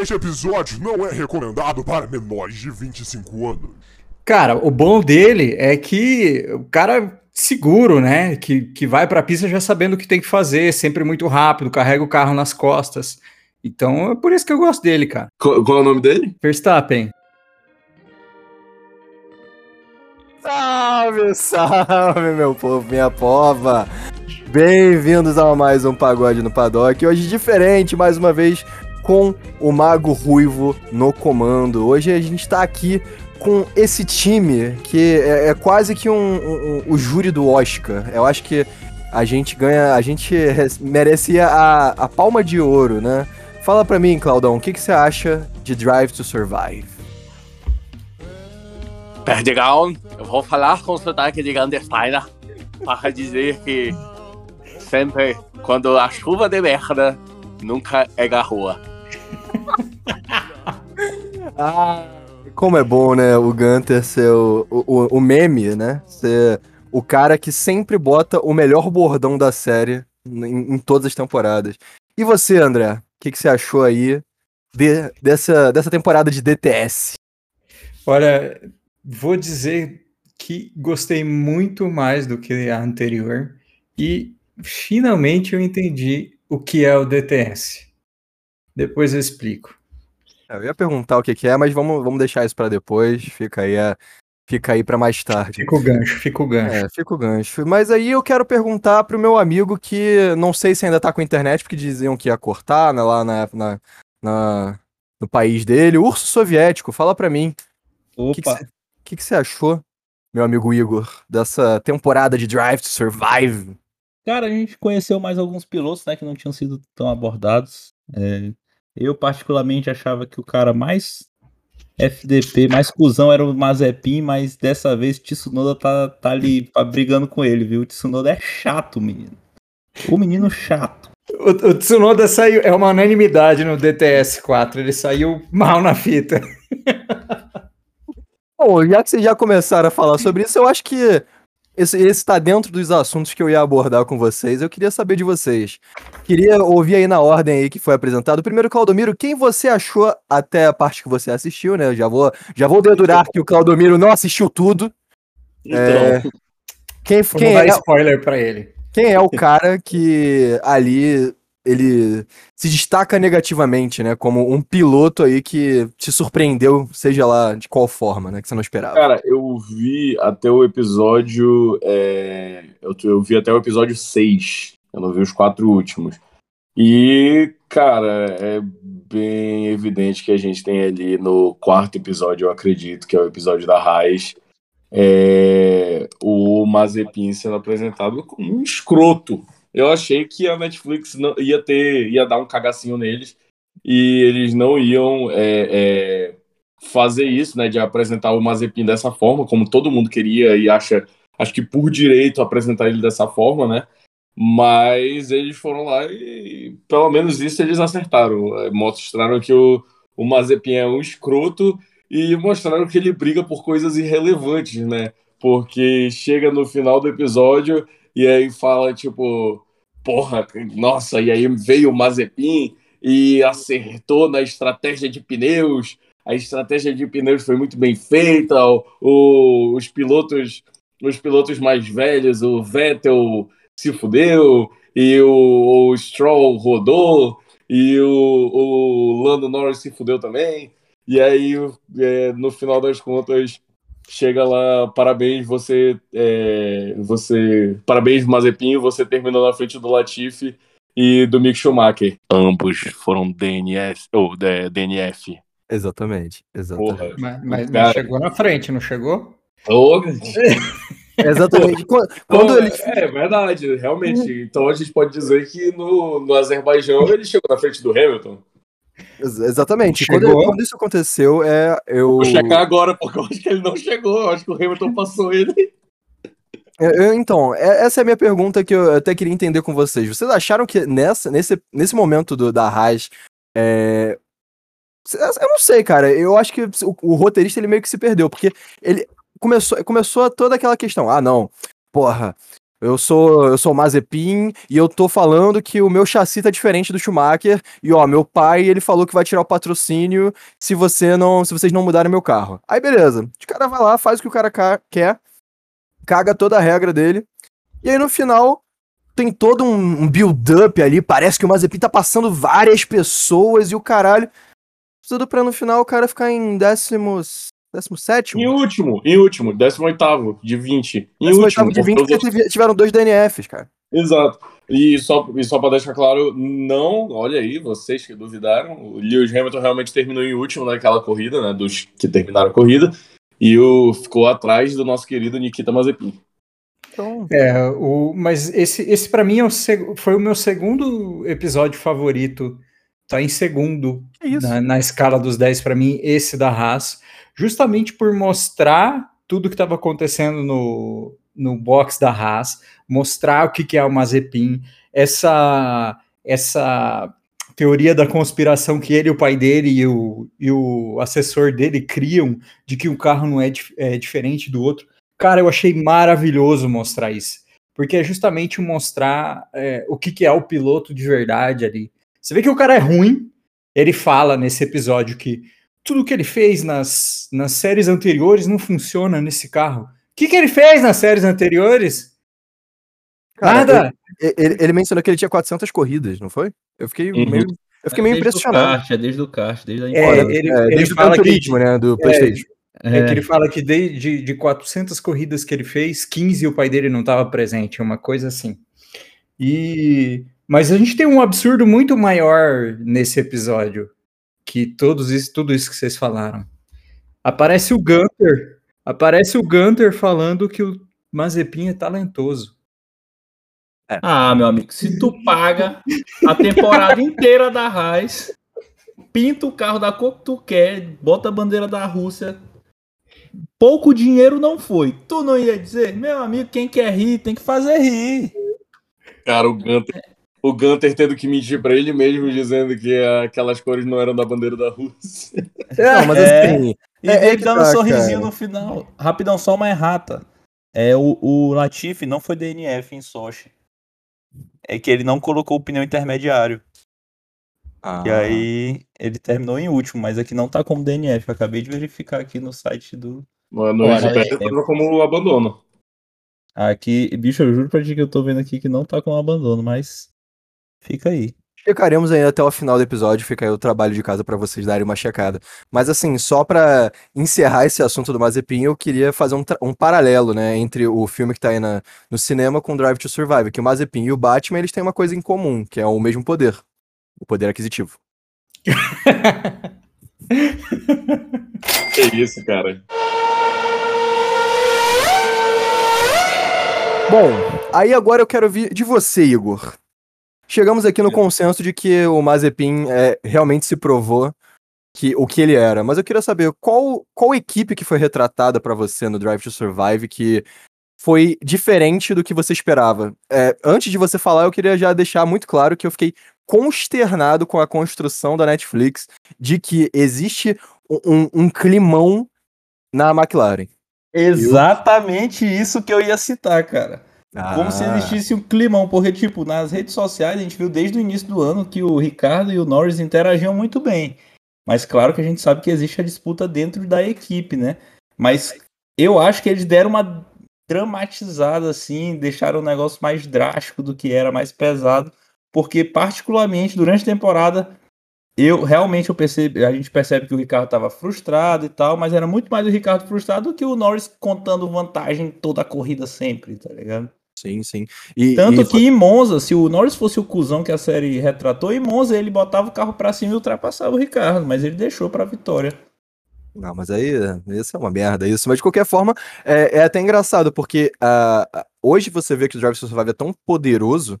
Este episódio não é recomendado para menores de 25 anos. Cara, o bom dele é que o cara seguro, né? Que, que vai para a pista já sabendo o que tem que fazer, sempre muito rápido, carrega o carro nas costas. Então é por isso que eu gosto dele, cara. Qual, qual é o nome dele? Verstappen. Salve, salve, meu povo, minha pova! Bem-vindos a mais um Pagode no Paddock. Hoje diferente, mais uma vez, com o Mago Ruivo no comando. Hoje a gente tá aqui com esse time que é, é quase que um, um, um, o júri do Oscar. Eu acho que a gente ganha, a gente merecia a, a palma de ouro, né? Fala pra mim, Claudão, o que, que você acha de Drive to Survive? Perdigão, eu vou falar com o sotaque de Gandesteiner para dizer que sempre, quando a chuva de merda, nunca é garrua. Ah, como é bom, né, o Gunter ser o, o, o meme, né? Ser o cara que sempre bota o melhor bordão da série em, em todas as temporadas. E você, André? O que, que você achou aí de, dessa, dessa temporada de DTS? Olha, vou dizer que gostei muito mais do que a anterior e finalmente eu entendi o que é o DTS. Depois eu explico. É, eu ia perguntar o que, que é, mas vamos, vamos deixar isso para depois. Fica aí a, Fica aí para mais tarde. Fica o gancho, fica o gancho. É, fica o gancho. Mas aí eu quero perguntar pro meu amigo que não sei se ainda tá com internet, porque diziam que ia cortar né, lá na, na, na, no país dele. O urso soviético, fala pra mim. Opa. O que, que você achou, meu amigo Igor, dessa temporada de Drive to Survive? Cara, a gente conheceu mais alguns pilotos, né, que não tinham sido tão abordados. É, eu, particularmente, achava que o cara mais FDP, mais cuzão era o Mazepin, mas dessa vez Tsunoda tá, tá ali brigando com ele, viu? O Tsunoda é chato, menino. O menino chato. O, o Tsunoda saiu, é uma unanimidade no DTS 4, ele saiu mal na fita. Bom, já que vocês já começaram a falar sobre isso, eu acho que esse está dentro dos assuntos que eu ia abordar com vocês. Eu queria saber de vocês. Queria ouvir aí na ordem aí que foi apresentado. Primeiro, Claudomiro, quem você achou até a parte que você assistiu, né? Eu já vou, já vou dedurar que o Claudomiro não assistiu tudo. Então, é... quem, quem é... spoiler para ele. Quem é o cara que ali ele se destaca negativamente, né? Como um piloto aí que te surpreendeu, seja lá de qual forma, né? Que você não esperava. Cara, eu vi até o episódio. É... Eu, eu vi até o episódio 6. Eu não vi os quatro últimos. E, cara, é bem evidente que a gente tem ali no quarto episódio, eu acredito, que é o episódio da Raiz, é... o Mazepin sendo apresentado como um escroto eu achei que a Netflix não, ia ter, ia dar um cagacinho neles e eles não iam é, é, fazer isso, né, de apresentar o Mazepin dessa forma, como todo mundo queria e acha, acho que por direito apresentar ele dessa forma, né? Mas eles foram lá e pelo menos isso eles acertaram. É, mostraram que o, o Mazepin é um escroto e mostraram que ele briga por coisas irrelevantes, né? Porque chega no final do episódio e aí fala, tipo, porra, nossa, e aí veio o Mazepin e acertou na estratégia de pneus. A estratégia de pneus foi muito bem feita. O, o, os pilotos, os pilotos mais velhos, o Vettel se fudeu e o, o Stroll rodou e o, o Lando Norris se fudeu também. E aí, é, no final das contas, chega lá, parabéns, você, é, você, parabéns Mazepin, você terminou na frente do Latifi e do Mick Schumacher. Ambos foram DNS ou DNF. Exatamente, exatamente. Porra, mas, mas, chegou na frente, não chegou? Oh, Exatamente. Quando, quando ele... É verdade, realmente. Então a gente pode dizer que no, no Azerbaijão ele chegou na frente do Hamilton. Exatamente. Quando, quando, isso aconteceu, é. Eu... Vou checar agora, porque eu acho que ele não chegou. Eu acho que o Hamilton passou ele. Eu, então, é, essa é a minha pergunta que eu até queria entender com vocês. Vocês acharam que nessa, nesse, nesse momento do, da Haas. É... Eu não sei, cara. Eu acho que o, o, roteirista ele meio que se perdeu, porque ele começou, começou toda aquela questão. Ah, não. Porra, eu sou, eu sou o Mazepin e eu tô falando que o meu chassi tá diferente do Schumacher e ó, meu pai, ele falou que vai tirar o patrocínio se você não, se vocês não mudarem meu carro. Aí beleza. O cara vai lá, faz o que o cara ca- quer, caga toda a regra dele. E aí no final tem todo um, um build-up ali, parece que o Mazepin tá passando várias pessoas e o caralho. Tudo pra no final o cara ficar em décimos, décimo sétimo? Em último, em último, 18 de 20. Em Décimo último. oitavo de 20 porque tiveram dois DNFs, cara. Exato. E só, e só para deixar claro, não, olha aí, vocês que duvidaram, o Lewis Hamilton realmente terminou em último naquela corrida, né? Dos que terminaram a corrida. E o, ficou atrás do nosso querido Nikita Mazepin. Então, É, o, mas esse, esse para mim é o seg- foi o meu segundo episódio favorito. Tá em segundo que isso? na, na escala dos 10 para mim, esse da Haas, justamente por mostrar tudo que estava acontecendo no, no box da Haas, mostrar o que, que é o Mazepin, essa, essa teoria da conspiração que ele, o pai dele e o, e o assessor dele criam de que um carro não é, dif- é diferente do outro. Cara, eu achei maravilhoso mostrar isso, porque é justamente mostrar é, o que, que é o piloto de verdade ali. Você vê que o cara é ruim, ele fala nesse episódio que tudo que ele fez nas, nas séries anteriores não funciona nesse carro. O que, que ele fez nas séries anteriores? Cara, Nada! Ele, ele- ele mencionou que ele tinha 400 corridas, não foi? Eu fiquei Uhum. meio, eu fiquei meio desde impressionado. É desde o kart, desde a É, ele, É, ele desde o fala que, Turismo, né, do Playstation. é que ele fala que de, de, de 400 corridas que ele fez, 15 o pai dele não estava presente, uma coisa assim. E mas a gente tem um absurdo muito maior nesse episódio que todos isso, tudo isso que vocês falaram. Aparece o Gunter, aparece o Gunter falando que o Mazepin é talentoso. Ah, meu amigo, se tu paga a temporada inteira da Raiz, pinta o carro da cor que tu quer, bota a bandeira da Rússia, pouco dinheiro não foi. Tu não ia dizer, meu amigo, quem quer rir tem que fazer rir. Cara, o Gunter, o Gunter tendo que mentir pra ele mesmo, dizendo que aquelas cores não eram da bandeira da Rússia. Não, mas É. assim, E É- é ele que dando um tá, sorrisinho cara. no final. Rapidão, só uma errata. É, o, o Latifi não foi DNF em Sochi. É que ele não colocou o pneu intermediário. E Ah. aí ele terminou em último, mas aqui não tá como DNF. Eu acabei de verificar aqui no site do. No Olha, GP é- tava como abandono. Aqui, bicho, eu juro pra ti que eu tô vendo aqui que não tá com abandono, mas fica aí. Checaremos aí até o final do episódio, fica aí o trabalho de casa pra vocês darem uma checada. Mas assim, só pra encerrar esse assunto do Mazepin, eu queria fazer um, um paralelo, né, entre o filme que tá aí na- no cinema com Drive to Survive, que o Mazepin e o Batman, eles têm uma coisa em comum, que é o mesmo poder, o poder aquisitivo. Que isso, cara. Bom, aí agora eu quero ouvir de você, Igor. Chegamos aqui no consenso de que o Mazepin é, realmente se provou que o que ele era, mas eu queria saber qual, qual equipe que foi retratada pra você no Drive to Survive que foi diferente do que você esperava. É, antes de você falar, eu queria já deixar muito claro que eu fiquei consternado com a construção da Netflix de que existe um, um- um climão na McLaren. Exatamente isso que eu ia citar, cara. Como se Ah. existisse um climão, porque, tipo, nas redes sociais a gente viu desde o início do ano que o Ricardo e o Norris interagiam muito bem. Mas claro que a gente sabe que existe a disputa dentro da equipe, né? Mas eu acho que eles deram uma dramatizada, assim, deixaram o negócio mais drástico do que era, mais pesado. Porque, particularmente, durante a temporada, eu realmente eu percebi, a gente percebe que o Ricardo estava frustrado e tal, mas era muito mais o Ricardo frustrado do que o Norris contando vantagem toda a corrida sempre, tá ligado? Sim, sim. E, Tanto e que em Monza, se o Norris fosse o cuzão que a série retratou, em Monza ele botava o carro pra cima e ultrapassava o Ricardo, mas ele deixou pra vitória. Não, mas aí, isso é uma merda, isso. Mas de qualquer forma, é, é até engraçado, porque ah, hoje você vê que o Drive to Survive é tão poderoso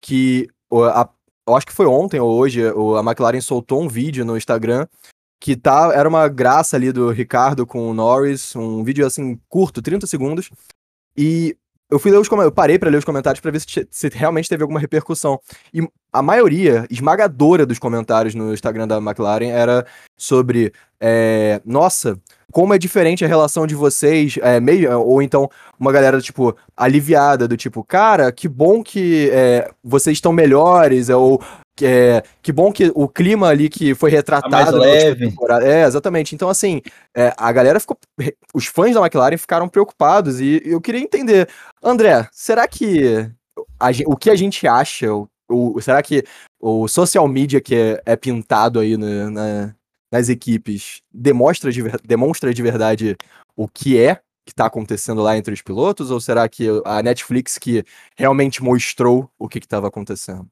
que o- a- eu acho que foi ontem ou hoje, a McLaren soltou um vídeo no Instagram que tá, era uma graça ali do Ricardo com o Norris, um vídeo assim curto, 30 segundos. E eu fui ler os comentários, eu parei pra ler os comentários pra ver se, se realmente teve alguma repercussão. E a maioria esmagadora dos comentários no Instagram da McLaren era sobre é, nossa, como é diferente a relação de vocês, é, meio, ou então uma galera, tipo, aliviada, do tipo, cara, que bom que é, vocês estão melhores, é, ou é, que bom que o clima ali que foi retratado. mais na última leve. temporada- É, exatamente. Então, assim, é, a galera ficou. Os fãs da McLaren ficaram preocupados e eu queria entender. André, será que a o que a gente acha, será que o social media que é, é pintado aí na- na- nas equipes demonstra de, demonstra de verdade o que é que está acontecendo lá entre os pilotos? Ou será que a Netflix que realmente mostrou o que estava acontecendo?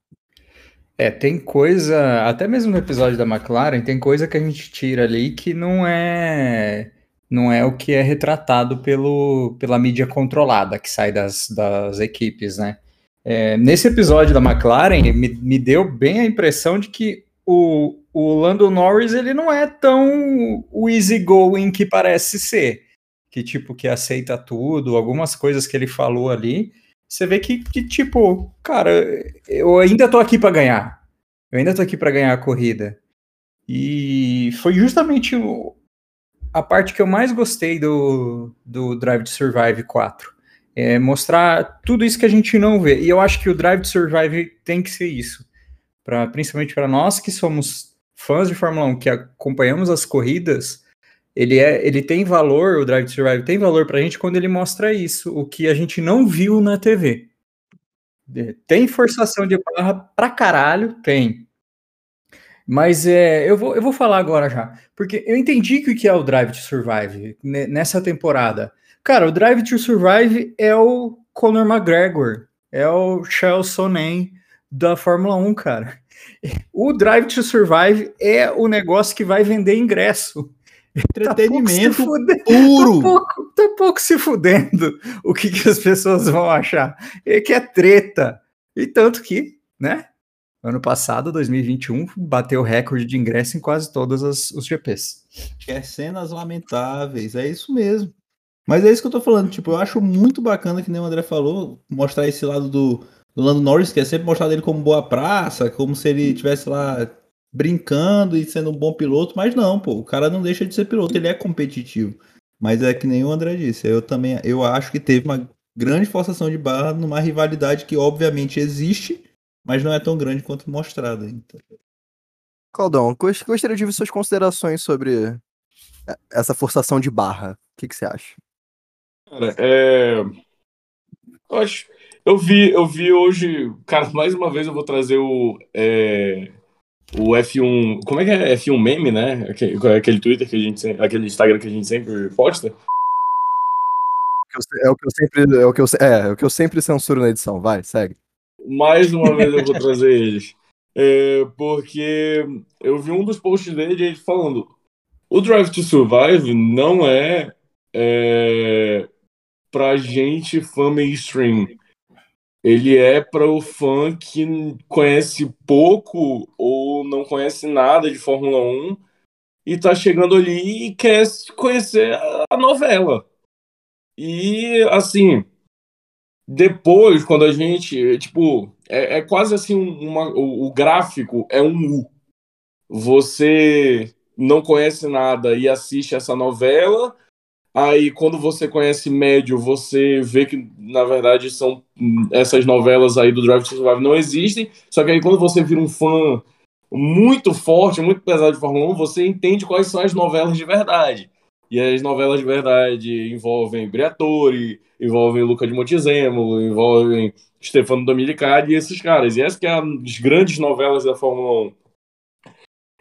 É, tem coisa, até mesmo no episódio da McLaren, tem coisa que a gente tira ali que não é não é o que é retratado pelo, pela mídia controlada que sai das, das equipes, né? É, nesse episódio da McLaren, me, me deu bem a impressão de que o, o Lando Norris ele não é tão o easygoing que parece ser. Que tipo, que aceita tudo, algumas coisas que ele falou ali, você vê que, que, tipo, cara, eu ainda tô aqui para ganhar. Eu ainda tô aqui para ganhar a corrida. E foi justamente o- a parte que eu mais gostei do, do Drive to Survive 4. É mostrar tudo isso que a gente não vê. E eu acho que o Drive to Survive tem que ser isso. Pra, principalmente para nós que somos fãs de Fórmula 1, que acompanhamos as corridas, ele, é, ele tem valor, o Drive to Survive tem valor pra gente quando ele mostra isso, o que a gente não viu na TV. É, Tem forçação de barra pra caralho? Tem. Mas é, eu, vou, eu vou falar agora já. Porque eu entendi que o que é o Drive to Survive ne- nessa temporada. Cara, o Drive to Survive é o Conor McGregor. É o Charles Sonnen da Fórmula 1, cara. O Drive to Survive é o negócio que vai vender ingresso. Entretenimento Tá pouco se fude- puro. Tá pouco, tá pouco se fudendo o que, que as pessoas vão achar. É que é treta. E tanto que, né? Ano passado, 2021, bateu recorde de ingresso em quase todas as, os GPs. É cenas lamentáveis, é isso mesmo. Mas é isso que eu tô falando, tipo, eu acho muito bacana que nem o André falou, mostrar esse lado do, do Lando Norris, que é sempre mostrado ele como boa praça, como se ele estivesse lá brincando e sendo um bom piloto, mas não, pô, o cara não deixa de ser piloto, ele é competitivo. Mas é que nem o André disse, eu também, eu acho que teve uma grande forçação de barra numa rivalidade que obviamente existe, mas não é tão grande quanto mostrada. Então. Claudão, gos- gostaria de ouvir suas considerações sobre eh, essa forçação de barra. O que, que você acha? Cara, é. Eu acho. Eu vi, eu vi hoje. Cara, mais uma vez eu vou trazer o. é, O F1. Como é que é? F1 meme, né? Aquele, aquele Twitter que a gente. Aquele Instagram que a gente sempre posta. É o que eu sempre, é o que eu, é, é o que eu sempre censuro na edição. Vai, segue. Mais uma vez eu vou trazer eles. É, porque eu vi um dos posts dele ele falando: o Drive to Survive não é, é pra gente fã mainstream. Ele é para o fã que conhece pouco ou não conhece nada de Fórmula 1 e tá chegando ali e quer conhecer a novela. E assim, depois, quando a gente, tipo, é, é quase assim, uma, o, o gráfico é um U. Você não conhece nada e assiste essa novela, aí quando você conhece médio, você vê que, na verdade, são essas novelas aí do Drive to Survive não existem, só que aí quando você vira um fã muito forte, muito pesado de Fórmula 1, você entende quais são as novelas de verdade. E as novelas de verdade envolvem Briatore, envolvem Luca de Montezemolo, envolvem Stefano Dominicali e esses caras. E essas que é as grandes novelas da Fórmula 1.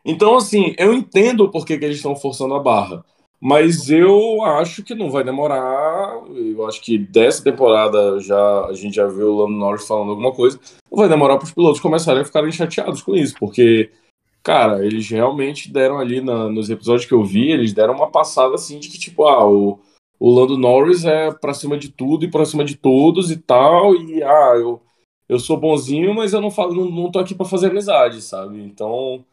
Então, assim, eu entendo por que, que eles estão forçando a barra. Mas eu acho que não vai demorar. Eu acho que dessa temporada já a gente já viu o Lando Norris falando alguma coisa. Não vai demorar para os pilotos começarem a ficarem chateados com isso, porque, cara, eles realmente deram ali na- nos episódios que eu vi, eles deram uma passada assim de que, tipo, ah, o, o Lando Norris é pra cima de tudo e pra cima de todos e tal, e ah, eu, eu sou bonzinho, mas eu não falo, não, não tô aqui pra fazer amizade, sabe? Então,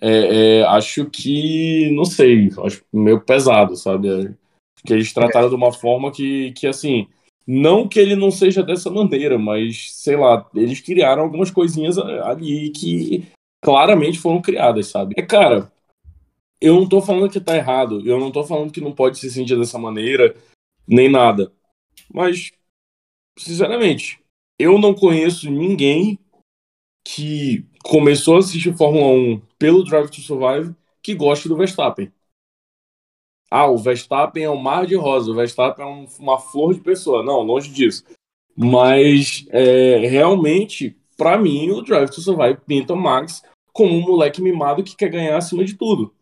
é, é, acho que, não sei, acho meio pesado, sabe? Acho que eles trataram de uma forma que, que, assim, não que ele não seja dessa maneira, mas, sei lá, eles criaram algumas coisinhas ali que claramente foram criadas, sabe? É, cara, eu não tô falando que tá errado, eu não tô falando que não pode se sentir dessa maneira, nem nada. Mas, sinceramente, eu não conheço ninguém que começou a assistir Fórmula 1 pelo Drive to Survive que goste do Verstappen. Ah, o Verstappen é um mar de rosa, o Verstappen é um- uma flor de pessoa. Não, longe disso. Mas, é, realmente, pra mim, o Drive to Survive pinta o Max como um moleque mimado que quer ganhar acima de tudo.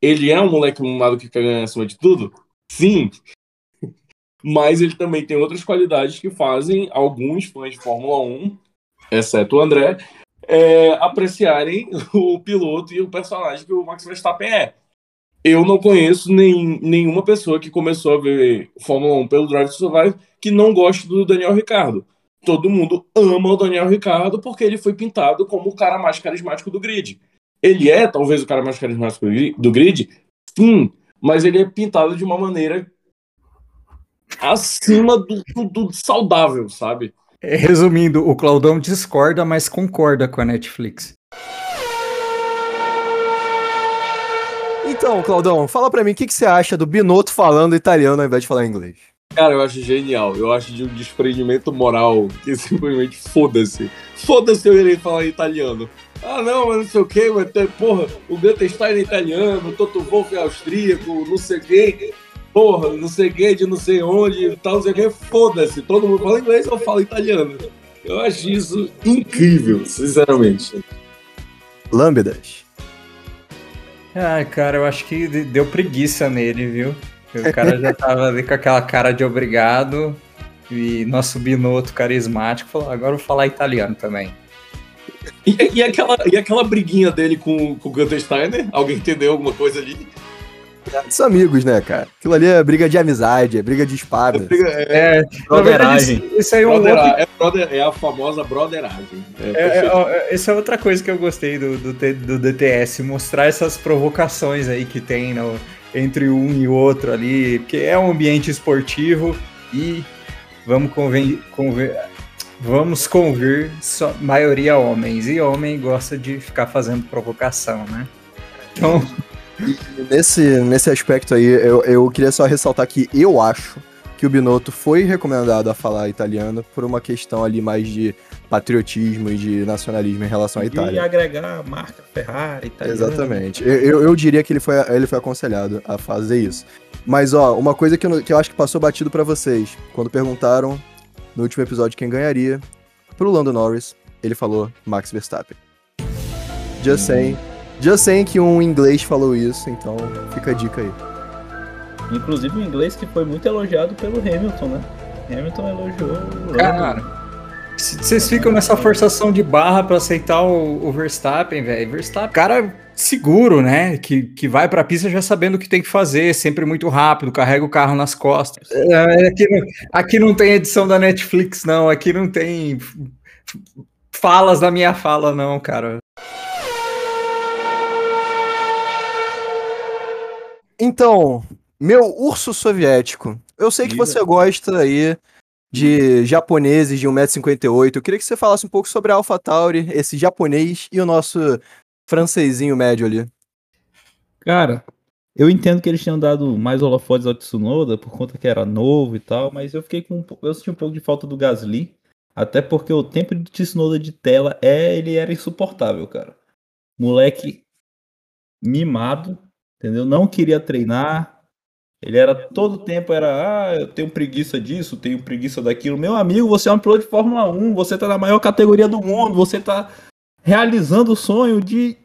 Ele é um moleque mimado que quer ganhar acima de tudo? Sim. Mas ele também tem outras qualidades que fazem alguns fãs de Fórmula 1, exceto o André, é, apreciarem o piloto e o personagem que o Max Verstappen é. Eu não conheço nem, nenhuma pessoa que começou a ver Fórmula 1 pelo Drive to Survive que não goste do Daniel Ricciardo. Todo mundo ama o Daniel Ricciardo porque ele foi pintado como o cara mais carismático do grid. Ele é talvez o cara mais carismático do gri- do grid, sim, mas ele é pintado de uma maneira acima do, do- do saudável, sabe? Resumindo, o Claudão discorda, mas concorda com a Netflix. Então, Claudão, fala pra mim o que, que você acha do Binotto falando italiano ao invés de falar inglês. Cara, eu acho genial. Eu acho de um desprendimento moral que simplesmente foda-se. Foda-se eu irei falar italiano. Ah, não, mas não sei o que, mas tem, porra, o Goethe é italiano, o Toto Wolff é austríaco, não sei quem, porra, não sei quem, de não sei onde, tal, não sei o que, foda-se. Todo mundo fala inglês, eu falo italiano. Eu acho isso incrível, sinceramente. Lâmbidas. Ah, cara, eu acho que de- deu preguiça nele, viu? O cara já tava ali com aquela cara de obrigado e nosso Binotto carismático falou, agora eu vou falar italiano também. E, e aquela, e aquela briguinha dele com, com o Gunther Steiner? Alguém entendeu alguma coisa ali? São amigos, né, cara? Aquilo ali é briga de amizade, é briga de espada. Briga- é, É, verdade, Broderagem. isso, isso aí é um outro é, brother- é a famosa broderagem. É, É, perfeito. é, é, essa é outra coisa que eu gostei do, do, do DTS, mostrar essas provocações aí que tem no- entre um e outro ali, porque é um ambiente esportivo e vamos conven- vamos convir só, maioria homens, e homem gosta de ficar fazendo provocação, né? Então, Nesse, nesse aspecto aí, eu, eu queria só ressaltar que eu acho que o Binotto foi recomendado a falar italiano por uma questão ali mais de patriotismo e de nacionalismo em relação à E Itália. agregar a marca Ferrari, italiano. Exatamente. Eu, eu, eu diria que ele foi, ele foi aconselhado a fazer isso. Mas, ó, uma coisa que eu, que eu acho que passou batido pra vocês, quando perguntaram no último episódio quem ganharia, pro Lando Norris, ele falou Max Verstappen. Just saying. Just saying que um inglês falou isso, então fica a dica aí. Inclusive o inglês que foi muito elogiado pelo Hamilton, né? Hamilton elogiou o cara, vocês ficam nessa forçação de barra pra aceitar o, o Verstappen, velho. Verstappen, cara seguro, né? Que, que vai pra pista já sabendo o que tem que fazer, sempre muito rápido, carrega o carro nas costas. É, aqui, não, aqui não tem edição da Netflix, não. Aqui não tem falas da minha fala, não, cara. Então, meu urso soviético, eu sei que você gosta aí de japoneses de 1,58m. Eu queria que você falasse um pouco sobre a AlphaTauri, esse japonês e o nosso francesinho médio ali. Cara, eu entendo que eles tinham dado mais holofotes ao Tsunoda por conta que era novo e tal, mas eu fiquei com um eu senti um pouco de falta do Gasly, até porque o tempo do Tsunoda de tela é, ele era insuportável, cara. Moleque mimado, entendeu? Não queria treinar. Ele era todo tempo era, ah, eu tenho preguiça disso, tenho preguiça daquilo. Meu amigo, você é um piloto de Fórmula 1, você tá na maior categoria do mundo, você tá realizando o sonho de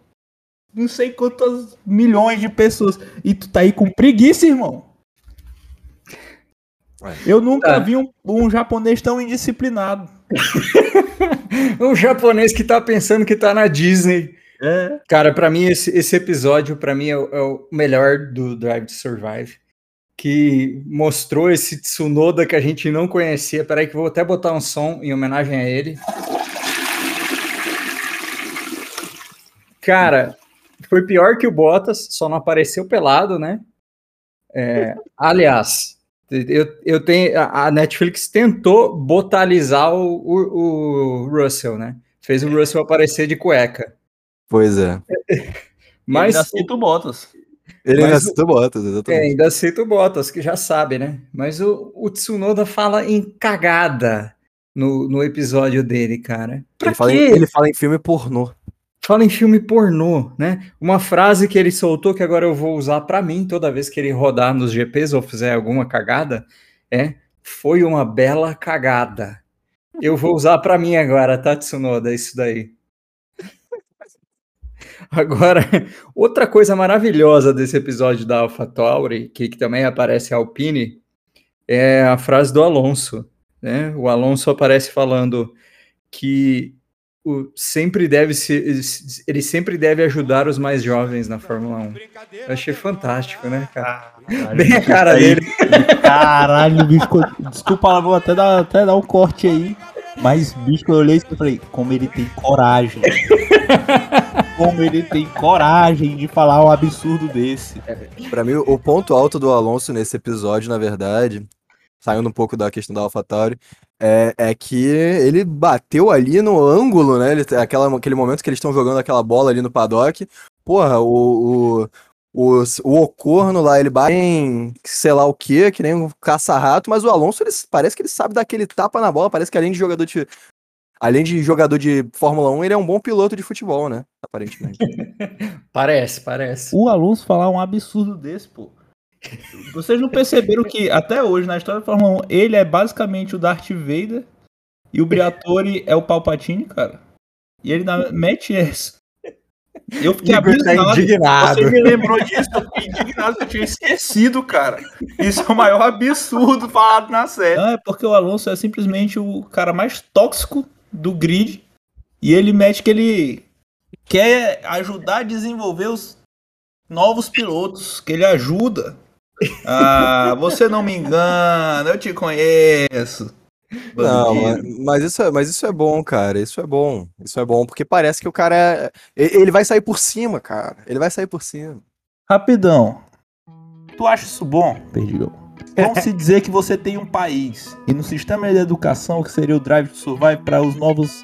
não sei quantas milhões de pessoas. E tu tá aí com preguiça, irmão. Eu nunca Tá. vi um, um japonês tão indisciplinado. Um japonês que tá pensando que tá na Disney. É. Cara, pra mim, esse, esse episódio, pra mim, é o, é o melhor do Drive to Survive. Que mostrou esse Tsunoda que a gente não conhecia. Peraí, que eu vou até botar um som em homenagem a ele. Cara, foi pior que o Bottas, só não apareceu pelado, né? É, aliás, eu, eu tenho. a- A Netflix tentou botalizar o, o, o Russell, né? Fez o Russell aparecer de cueca. Pois é. Mas Ele aceita o Bottas. Ele ainda cita o Bottas, É, exatamente. ainda cita o Bottas, que já sabe, né? Mas o, o Tsunoda fala em cagada no, no episódio dele, cara. Pra ele, fala em, ele fala em filme pornô. Fala em filme pornô, né? Uma frase que ele soltou que agora eu vou usar pra mim toda vez que ele rodar nos GPs ou fizer alguma cagada é foi uma bela cagada. Eu vou usar pra mim agora, tá, Tsunoda? Isso daí. Agora, outra coisa maravilhosa desse episódio da AlphaTauri, que, que também aparece a Alpine, é a frase do Alonso. Né? O Alonso aparece falando que o, sempre deve se, ele sempre deve ajudar os mais jovens na Fórmula 1. Eu achei fantástico, né, cara? Bem a cara Aí- dele. Caralho, bicho. Desculpa, vou até dar, até dar um corte aí. Mas, bicho, eu olhei e falei, como ele tem coragem. como ele tem coragem de falar um absurdo desse. Pra mim, o ponto alto do Alonso nesse episódio, na verdade, saindo um pouco da questão da AlphaTauri, é, é que ele bateu ali no ângulo, né? Ele, aquela, aquele momento que eles estão jogando aquela bola ali no paddock. Porra, o, o, o, o Ocorno lá, ele bate em sei lá o que, que nem um caça-rato, mas o Alonso, ele, parece que ele sabe dar aquele tapa na bola, parece que além de jogador de. Além de jogador de Fórmula 1, ele é um bom piloto de futebol, né? Aparentemente. Parece, parece. O Alonso falar um absurdo desse, pô. Vocês não perceberam que até hoje, na história da Fórmula 1, ele é basicamente o Darth Vader e o Briatore é o Palpatine, cara. E ele na- mete essa. Eu fiquei Igor tá abismado. indignado. Você me lembrou disso, eu fiquei indignado eu tinha esquecido, cara. Isso é o maior absurdo falado na série. Não, é porque o Alonso é simplesmente o cara mais tóxico do grid. E ele mete que ele quer ajudar a desenvolver os novos pilotos, que ele ajuda. Ah, você não me engana, eu te conheço. Não, mas, mas isso é, mas isso é bom, cara. Isso é bom. Isso é bom, porque parece que o cara. é- Ele vai sair por cima, cara. Ele vai sair por cima. Rapidão. Tu acha isso bom, Perdigão? Vamos se dizer que você tem um país e no sistema de educação, que seria o Drive to Survive para os novos,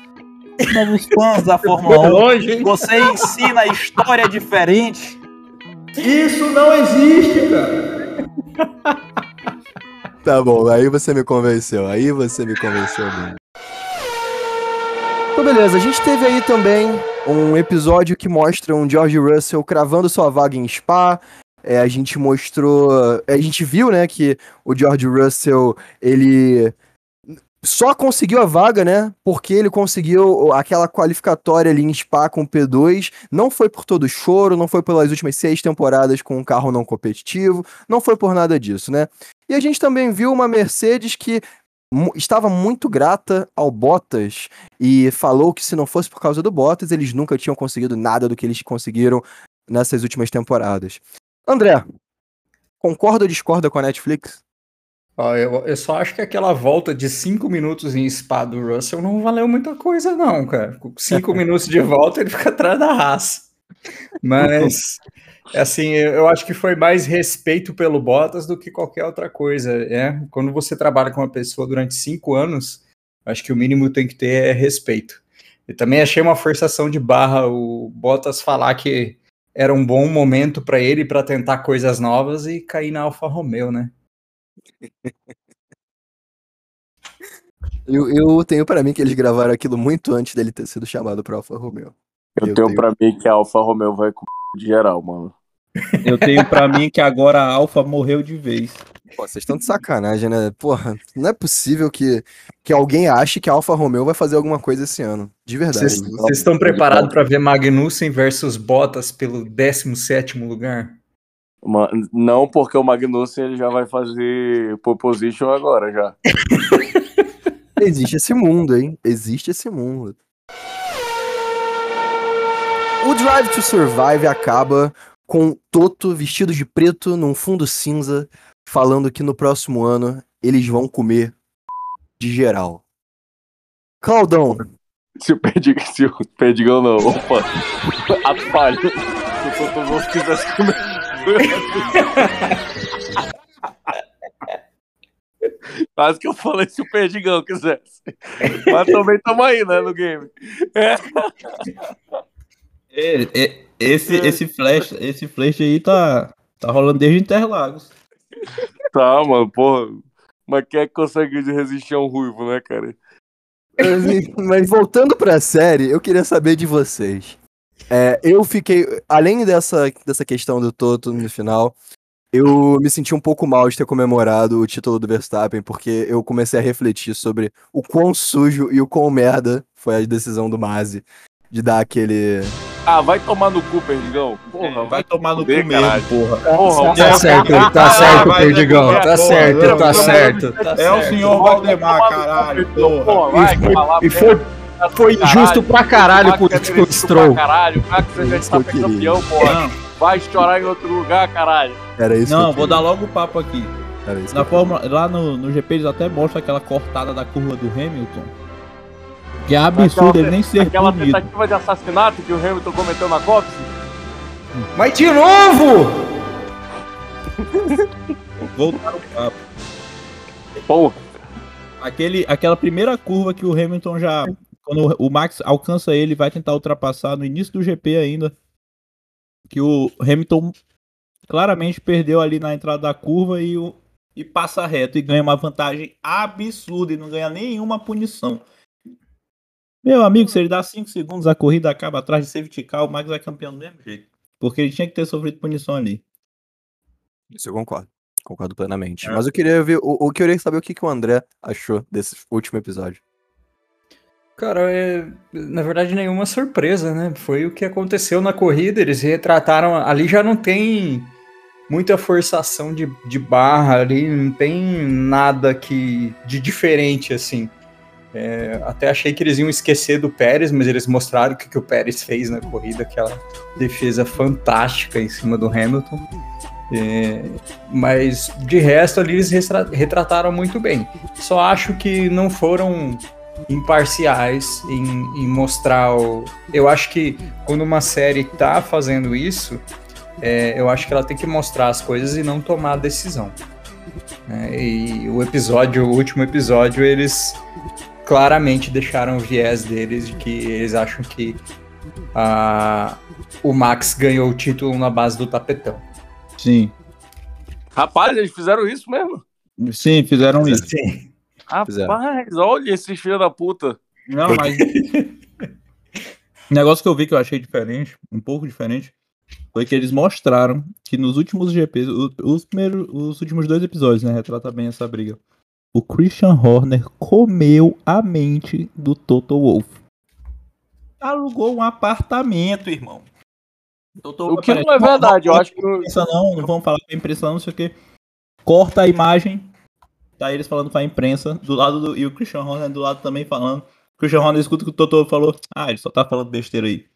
os novos fãs da Fórmula 1, Longe, você ensina história diferente. Isso não existe, cara. Tá bom, aí você me convenceu. Aí você me convenceu bem. Então, beleza. A gente teve aí também um episódio que mostra um George Russell cravando sua vaga em Spa. É, a gente mostrou. A gente viu, né, que o George Russell ele só conseguiu a vaga, né? Porque ele conseguiu aquela qualificatória ali em Spa com o P2. Não foi por todo o choro, não foi pelas últimas seis temporadas com um carro não competitivo, não foi por nada disso, né? E a gente também viu uma Mercedes que estava muito grata ao Bottas e falou que se não fosse por causa do Bottas, eles nunca tinham conseguido nada do que eles conseguiram nessas últimas temporadas. André, concorda ou discorda com a Netflix? Ó, eu, eu só acho que aquela volta de cinco minutos em Spa do Russell não valeu muita coisa, não, cara. Cinco minutos de volta ele fica atrás da raça. Mas, assim, eu eu acho que foi mais respeito pelo Bottas do que qualquer outra coisa. É? Quando você trabalha com uma pessoa durante cinco anos, acho que o mínimo tem que ter é respeito. Eu também achei uma forçação de barra o Bottas falar que era um bom momento para ele para tentar coisas novas e cair na Alfa Romeo, né? Eu, eu tenho pra mim que eles gravaram aquilo muito antes dele ter sido chamado pra Alfa Romeo. Eu, Eu tenho, tenho- pra mim que a Alfa Romeo vai com de geral, mano. Eu tenho pra mim que agora a Alfa morreu de vez. Pô, vocês estão de sacanagem, né? Porra, não é possível que, que alguém ache que a Alfa Romeo vai fazer alguma coisa esse ano. De verdade. Vocês vocês estão preparados para ver Magnussen versus Bottas pelo 17 lugar? Ma- Não porque o Magnussen ele já vai fazer pole position agora já. Existe esse mundo, hein? Existe esse mundo. O Drive to Survive acaba com Toto vestido de preto num fundo cinza, falando que no próximo ano eles vão comer de geral. Claudão, Se o Perdigão, se o Perdigão não, opa, ato falho. Se o Toto Wolff quisesse comer. Quase que eu falei se o Perdigão quisesse. Mas também tamo aí, né, no game. É. É, é, esse, esse flash, esse flash aí tá, tá rolando desde Interlagos. Tá, mano, porra. Mas quem é que consegue resistir a um ruivo, né, cara? Mas, mas voltando pra série, eu queria saber de vocês. É, eu fiquei. Além dessa, dessa questão do Toto no final, eu me senti um pouco mal de ter comemorado o título do Verstappen, porque eu comecei a refletir sobre o quão sujo e o quão merda foi a decisão do Masi de dar aquele. Ah, vai tomar no cu, Perdigão. Porra, Vai tomar no cu mesmo, caralho. porra. Porra, Tá certo, tá certo, vai, Perdigão. vai, Tá porra, certo, tá certo. tá É o senhor Valdemar, caralho, porra. Vai, E foi, foi Caralho. justo pra caralho por que é com o merecido Stroll. pra Caralho, vai que você já Isso está que eu campeão, porra. Vai chorar em outro lugar, caralho. Era isso não, que eu vou dar logo o papo aqui. era isso que Na eu Fórmula, lá no, no GP eles até mostram aquela cortada da curva do Hamilton. Que é absurdo ele nem ser Aquela punido. tentativa de assassinato que o Hamilton cometeu na Cops. Mas de novo! Voltar o papo. Porra. Aquele, aquela primeira curva que o Hamilton já. Quando o Max alcança ele, vai tentar ultrapassar no início do GP ainda. Que o Hamilton claramente perdeu ali na entrada da curva e, o, e passa reto e ganha uma vantagem absurda e não ganha nenhuma punição. Meu amigo, se ele dá 5 segundos, a corrida acaba atrás de safety car, o Max é campeão do mesmo jeito. Porque ele tinha que ter sofrido punição ali. Isso eu concordo. Concordo plenamente. É. Mas eu queria ver. O, eu queria saber o que, que o André achou desse último episódio. Cara, é, na verdade, nenhuma surpresa, né? Foi o que aconteceu na corrida. Eles retrataram. Ali já não tem muita forçação de, de barra, ali não tem nada que de diferente assim. É, até achei que eles iam esquecer do Pérez, mas eles mostraram o que, que o Pérez fez na corrida, aquela defesa fantástica em cima do Hamilton. É, mas de resto ali eles retrataram muito bem. Só acho que não foram imparciais em, em mostrar o. Eu acho que quando uma série tá fazendo isso, é, eu acho que ela tem que mostrar as coisas e não tomar a decisão. É, e o episódio, o último episódio, eles claramente deixaram o viés deles de que eles acham que a, o Max ganhou o título na base do tapetão. Sim. Rapaz, eles fizeram isso mesmo. Sim, fizeram isso. Sim. Fizeram. Rapaz, olha esses filhos da puta. Não, mas. O negócio que eu vi que eu achei diferente, um pouco diferente, foi que eles mostraram que nos últimos GPs, os, primeiros, os últimos dois episódios, né? Retrata bem essa briga. O Christian Horner comeu a mente do Toto Wolff. Alugou um apartamento, irmão. Toto O que não é verdade, eu acho que. não imprensa não, não vamos falar com a imprensa não, não sei o que. Corta a imagem, tá eles falando com a imprensa, do lado do, e o Christian Horner do lado também falando. O Christian Horner escuta o que o Toto falou, ah, ele só tá falando besteira aí.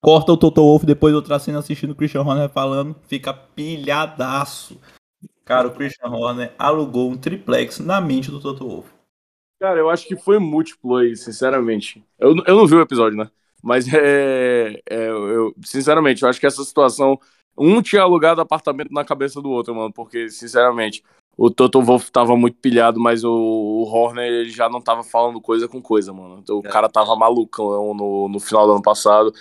Corta o Toto Wolff, depois outra cena assistindo o Christian Horner falando, fica pilhadaço. Cara, o Christian Horner alugou um triplex na mente do Toto Wolff. Cara, eu acho que foi múltiplo aí, sinceramente. Eu, eu não vi o episódio, né? Mas é, é, eu, sinceramente, eu acho que essa situação. Um tinha alugado apartamento na cabeça do outro, mano. Porque, sinceramente, o Toto Wolff tava muito pilhado, mas o, o Horner já não tava falando coisa com coisa, mano. Então, o É. cara tava malucão no, no final do ano passado.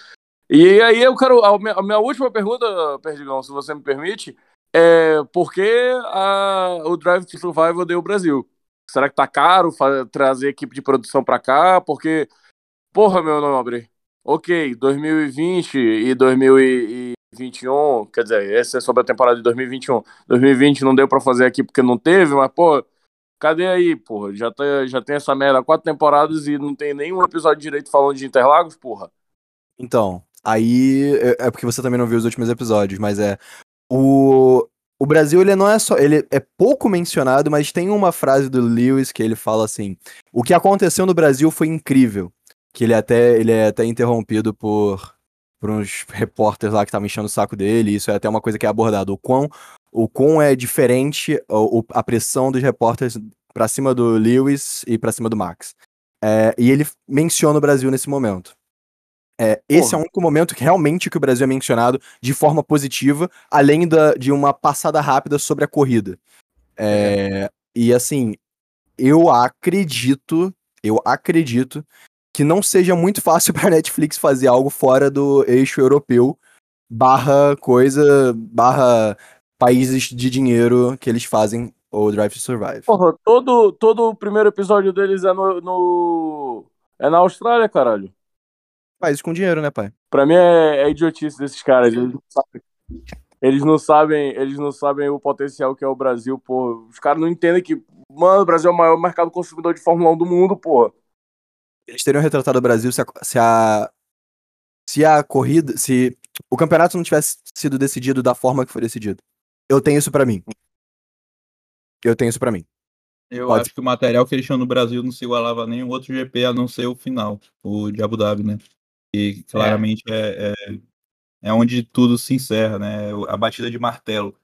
E aí eu quero. A minha, a minha última pergunta, Perdigão, se você me permite, é por que a, o Drive to Survival deu o Brasil? Será que tá caro trazer equipe de produção pra cá? Porque, porra, meu nobre, ok, 2020 e 2021, quer dizer, essa é sobre a temporada de 2021. 2020 não deu pra fazer aqui porque não teve, mas, pô, cadê aí, porra? Já, tá, já tem essa merda quatro temporadas e não tem nenhum episódio direito falando de Interlagos, porra. Então, aí é é porque você também não viu os últimos episódios, mas é o o Brasil ele não é só ele é pouco mencionado, mas tem uma frase do Lewis que ele fala assim: "O que aconteceu no Brasil foi incrível". Que ele até ele é até interrompido por por uns repórteres lá que estavam enchendo o saco dele, isso é até uma coisa que é abordado, o quão o quão é diferente o, o- a pressão dos repórteres pra cima do Lewis e pra cima do Max. É, e ele menciona o Brasil nesse momento. É, esse é o único momento que realmente que o Brasil é mencionado de forma positiva, além da, de uma passada rápida sobre a corrida. É, E assim, eu acredito, eu acredito que não seja muito fácil pra Netflix fazer algo fora do eixo europeu, barra coisa, barra países de dinheiro que eles fazem o Drive to Survive. Porra, todo, todo o primeiro episódio deles é no, no- É na Austrália, caralho. Países com dinheiro, né, pai? Pra mim é, é idiotice desses caras. Eles não sabem. Eles não sabem, eles não sabem o potencial que é o Brasil, pô. Os caras não entendem que, mano, o Brasil é o maior mercado consumidor de Fórmula 1 do mundo, pô. Eles teriam retratado o Brasil se a, se a se a corrida, se o campeonato não tivesse sido decidido da forma que foi decidido. Eu tenho isso pra mim. Eu tenho isso pra mim. Eu Pode. acho que o material que eles tinham no Brasil não se igualava a nenhum outro GP a não ser o final, o de Abu Dhabi, né? E claramente é, é, é onde tudo se encerra, né? A batida de martelo.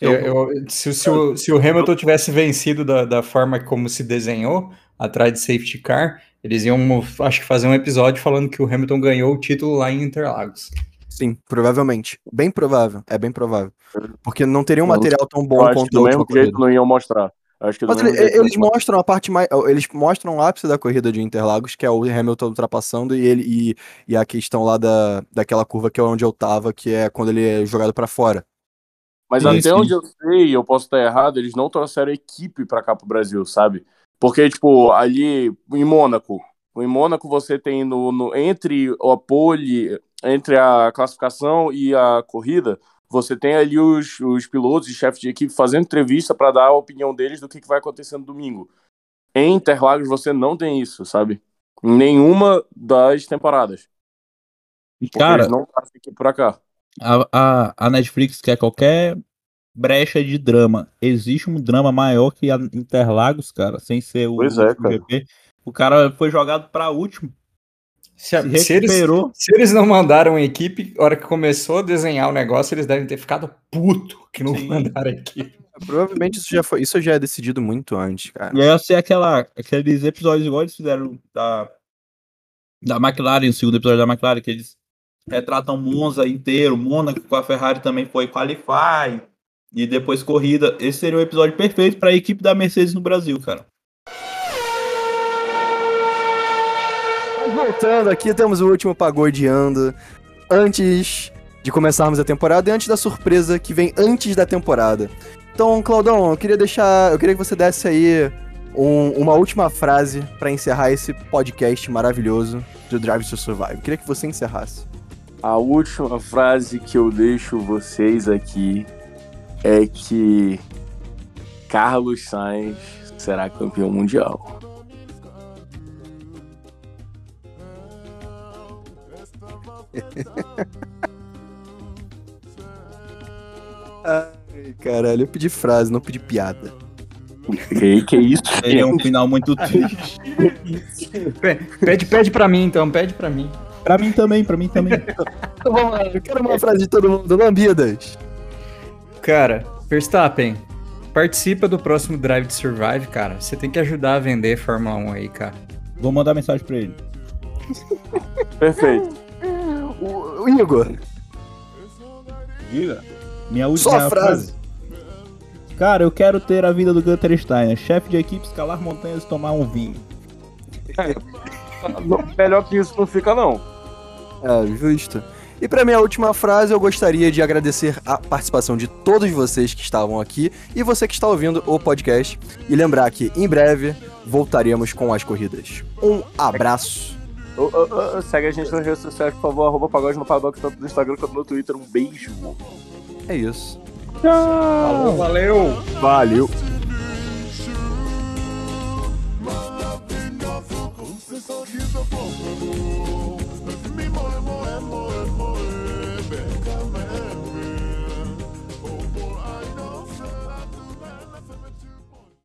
Eu- eu- se, se o, se o Hamilton tivesse vencido da, da forma como se desenhou, atrás de safety car, eles iam, acho que, fazer um episódio falando que o Hamilton ganhou o título lá em Interlagos. Sim, provavelmente. Bem provável. É bem provável. Porque não teria um Eu- material tão Eu bom acho que quanto do a mesmo jeito corrida. não iam mostrar. Acho que do Mas mesmo ele- jeito eles não iam mostram a parte mais. Eles mostram o ápice da corrida de Interlagos, que é o Hamilton ultrapassando, e ele e, e a questão lá da, daquela curva que é onde eu tava, que é quando ele é jogado pra fora. Mas Sim, até sim. onde eu sei, eu posso estar errado, eles não trouxeram equipe pra cá pro Brasil, sabe? Porque, tipo, ali em Mônaco, em Mônaco você tem no, no- entre a pole, entre a classificação e a corrida, você tem ali os, os pilotos e chefes de equipe fazendo entrevista pra dar a opinião deles do que, que vai acontecer no domingo. Em Interlagos você não tem isso, sabe? Em nenhuma das temporadas. Porque cara, não equipe pra cá. a, a, a Netflix quer qualquer brecha de drama. Existe um drama maior que a Interlagos, cara, sem ser o Pois é, cara. GP. O cara foi jogado pra último. Se, a- Se se eles, se eles não mandaram a equipe, a hora que começou a desenhar o negócio, eles devem ter ficado puto que não Sim. mandaram a equipe. Provavelmente isso já foi. Isso já é decidido muito antes, cara. E aí ia ser aquela, aqueles episódios igual eles fizeram da, da McLaren, o segundo episódio da McLaren, que eles retratam Monza inteiro, Mônaco com a Ferrari também foi qualify, e depois corrida. Esse seria o episódio perfeito para a equipe da Mercedes no Brasil, cara. Voltando aqui, temos o último pagodeando. Antes de começarmos a temporada e antes da surpresa que vem antes da temporada. Então, Claudão, eu queria deixar. Eu queria que você desse aí um- uma última frase pra encerrar esse podcast maravilhoso do Drive to Survive. Eu queria que você encerrasse. A última frase que eu deixo vocês aqui é que Carlos Sainz será campeão mundial. Ai, caralho, eu pedi frase, não pedi piada. Que, que isso? Seria um final muito triste. Pe- Pede, pede pra mim, então, pede pra mim. pra mim também, pra mim também. Então vamos lá, eu quero uma frase de todo mundo. Lambidas. Cara, Verstappen, participa do próximo Drive to Survive, cara. Você tem que ajudar a vender Fórmula 1 aí, cara. Vou mandar mensagem pra ele. Perfeito. O, o Igor, Diga. Minha última só a frase. Cara, eu quero ter a vida do Gunter Steiner, chefe de equipe, escalar montanhas e tomar um vinho. Melhor que isso não fica, não. É, justo. E para minha última frase, eu gostaria de agradecer a participação de todos vocês que estavam aqui e você que está ouvindo o podcast. E lembrar que em breve voltaremos com as corridas. Um abraço. Oh, oh, oh, segue a gente nas redes sociais, por favor, arroba pagode no Paradox, tanto tá no Instagram quanto tá no Twitter. Um beijo. É isso. Tchau. Falou, valeu. Valeu.